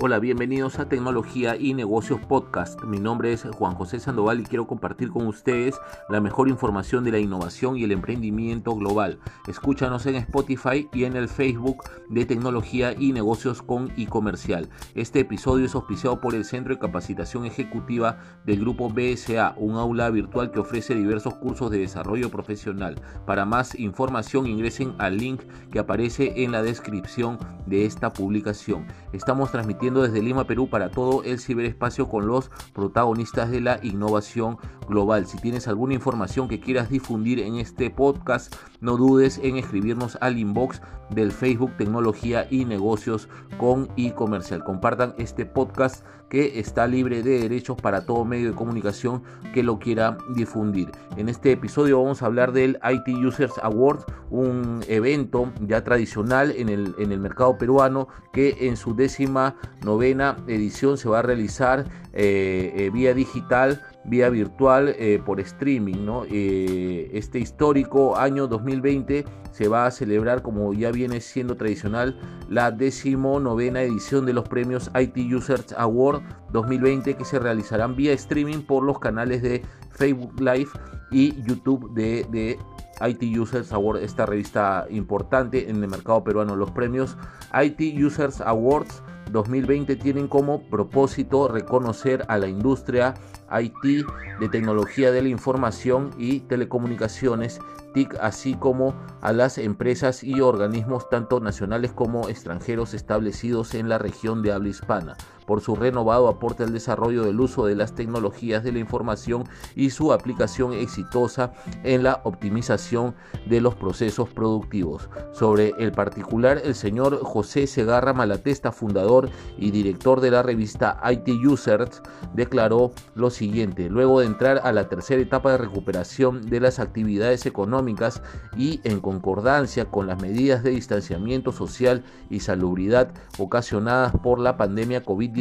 Hola, bienvenidos a Tecnología y Negocios Podcast. Mi nombre es Juan José Sandoval y quiero compartir con ustedes la mejor información de la innovación y el emprendimiento global. Escúchanos en Spotify y en el Facebook de Tecnología y Negocios con y Comercial. Este episodio es auspiciado por el Centro de Capacitación Ejecutiva del Grupo BSA, un aula virtual que ofrece diversos cursos de desarrollo profesional. Para más información ingresen al link que aparece en la descripción de esta publicación. Estamos transmitiendo desde Lima, Perú, para todo el ciberespacio con los protagonistas de la innovación global. Si tienes alguna información que quieras difundir en este podcast, no dudes en escribirnos al inbox del Facebook Tecnología y Negocios con y Comercial. Compartan este podcast que está libre de derechos para todo medio de comunicación que lo quiera difundir. En este episodio vamos a hablar del IT Users Awards, un evento ya tradicional en el, en el mercado peruano que en su décima novena edición se va a realizar eh, eh, vía digital, vía virtual, eh, por streaming. ¿no? este histórico año 2020 se va a celebrar, como ya viene siendo tradicional, la decimonovena edición de los premios IT Users Award 2020 que se realizarán vía streaming por los canales de Facebook Live y YouTube de, de IT Users Award, esta revista importante en el mercado peruano. Los premios IT Users Awards 2020 tienen como propósito reconocer a la industria IT de tecnología de la información y telecomunicaciones TIC, así como a las empresas y organismos tanto nacionales como extranjeros establecidos en la región de habla hispana por su renovado aporte al desarrollo del uso de las tecnologías de la información y su aplicación exitosa en la optimización de los procesos productivos. Sobre el particular, el señor José Segarra Malatesta, fundador y director de la revista IT Users, declaró lo siguiente, luego de entrar a la tercera etapa de recuperación de las actividades económicas y en concordancia con las medidas de distanciamiento social y salubridad ocasionadas por la pandemia COVID-19,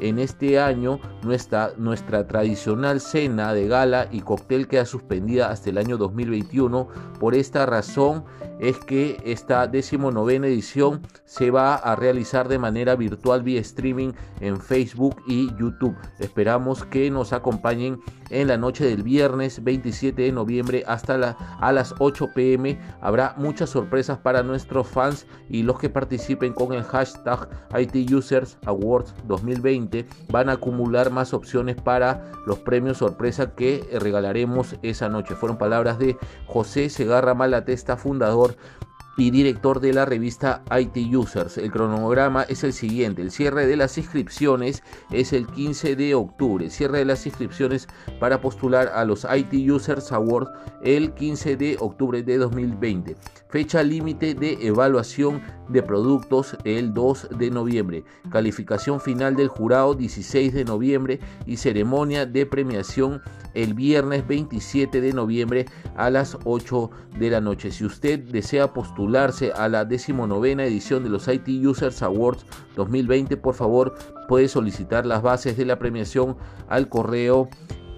en este año nuestra, tradicional cena de gala y cóctel queda suspendida hasta el año 2021. Por esta razón es que esta decimonovena edición se va a realizar de manera virtual vía streaming en Facebook y YouTube. Esperamos que nos acompañen en la noche del viernes 27 de noviembre hasta a las 8 pm. Habrá muchas sorpresas para nuestros fans y los que participen con el hashtag IT Awards 2020 van a acumular más opciones para los premios sorpresa que regalaremos esa noche. Fueron palabras de José Segarra Malatesta, fundador y director de la revista IT Users. El cronograma es el siguiente. El cierre de las inscripciones es el 15 de octubre. Cierre de las inscripciones para postular a los IT Users Awards el 15 de octubre de 2020. Fecha límite de evaluación de productos el 2 de noviembre. Calificación final del jurado 16 de noviembre y ceremonia de premiación el viernes 27 de noviembre a las 8 de la noche. Si usted desea postularse a la decimonovena edición de los IT Users Awards 2020, por favor puede solicitar las bases de la premiación al correo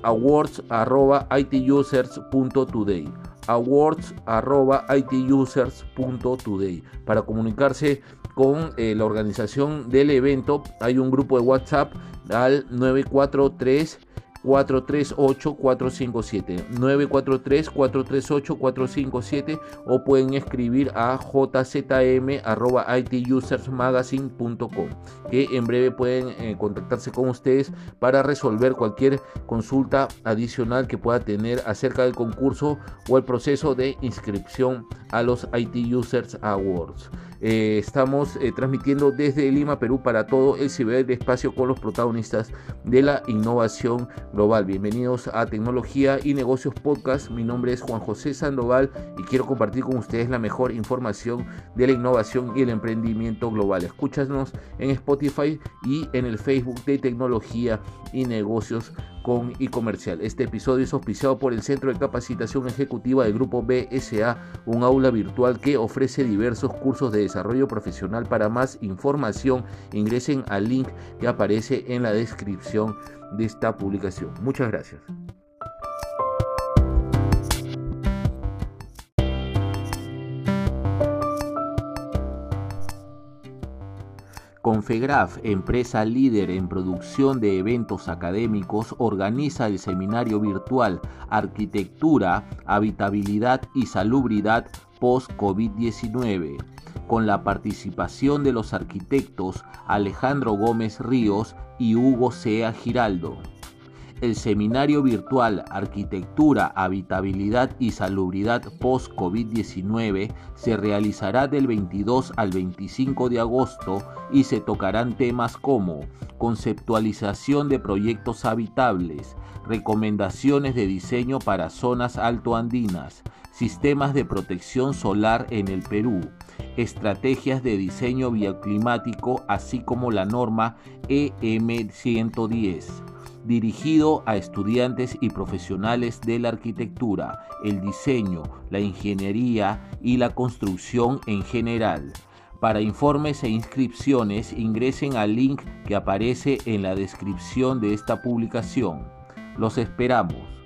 awards.itusers.today awards.itusers.today para comunicarse con eh, la organización del evento hay un grupo de WhatsApp al 943 438-457, 943-438-457 o pueden escribir a jzm.itusersmagazine.com que en breve pueden eh, contactarse con ustedes para resolver cualquier consulta adicional que pueda tener acerca del concurso o el proceso de inscripción a los IT Users Awards. Eh, estamos eh, transmitiendo desde Lima, Perú, para todo el ciberespacio con los protagonistas de la innovación global. Bienvenidos a Tecnología y Negocios Podcast. Mi nombre es Juan José Sandoval y quiero compartir con ustedes la mejor información de la innovación y el emprendimiento global. Escúchanos en Spotify y en el Facebook de Tecnología y Negocios con y comercial. Este episodio es auspiciado por el Centro de Capacitación Ejecutiva del Grupo BSA, un aula virtual que ofrece diversos cursos de desarrollo profesional. Para más información, ingresen al link que aparece en la descripción de esta publicación. Muchas gracias. Confegraf, empresa líder en producción de eventos académicos, organiza el seminario virtual Arquitectura, Habitabilidad y Salubridad post-COVID-19, con la participación de los arquitectos Alejandro Gómez Ríos y Hugo Sea Giraldo. El seminario virtual Arquitectura, Habitabilidad y Salubridad post-COVID-19 se realizará del 22 al 25 de agosto y se tocarán temas como conceptualización de proyectos habitables, recomendaciones de diseño para zonas altoandinas, sistemas de protección solar en el Perú, estrategias de diseño bioclimático, así como la norma EM 110 dirigido a estudiantes y profesionales de la arquitectura, el diseño, la ingeniería y la construcción en general. Para informes e inscripciones ingresen al link que aparece en la descripción de esta publicación. Los esperamos.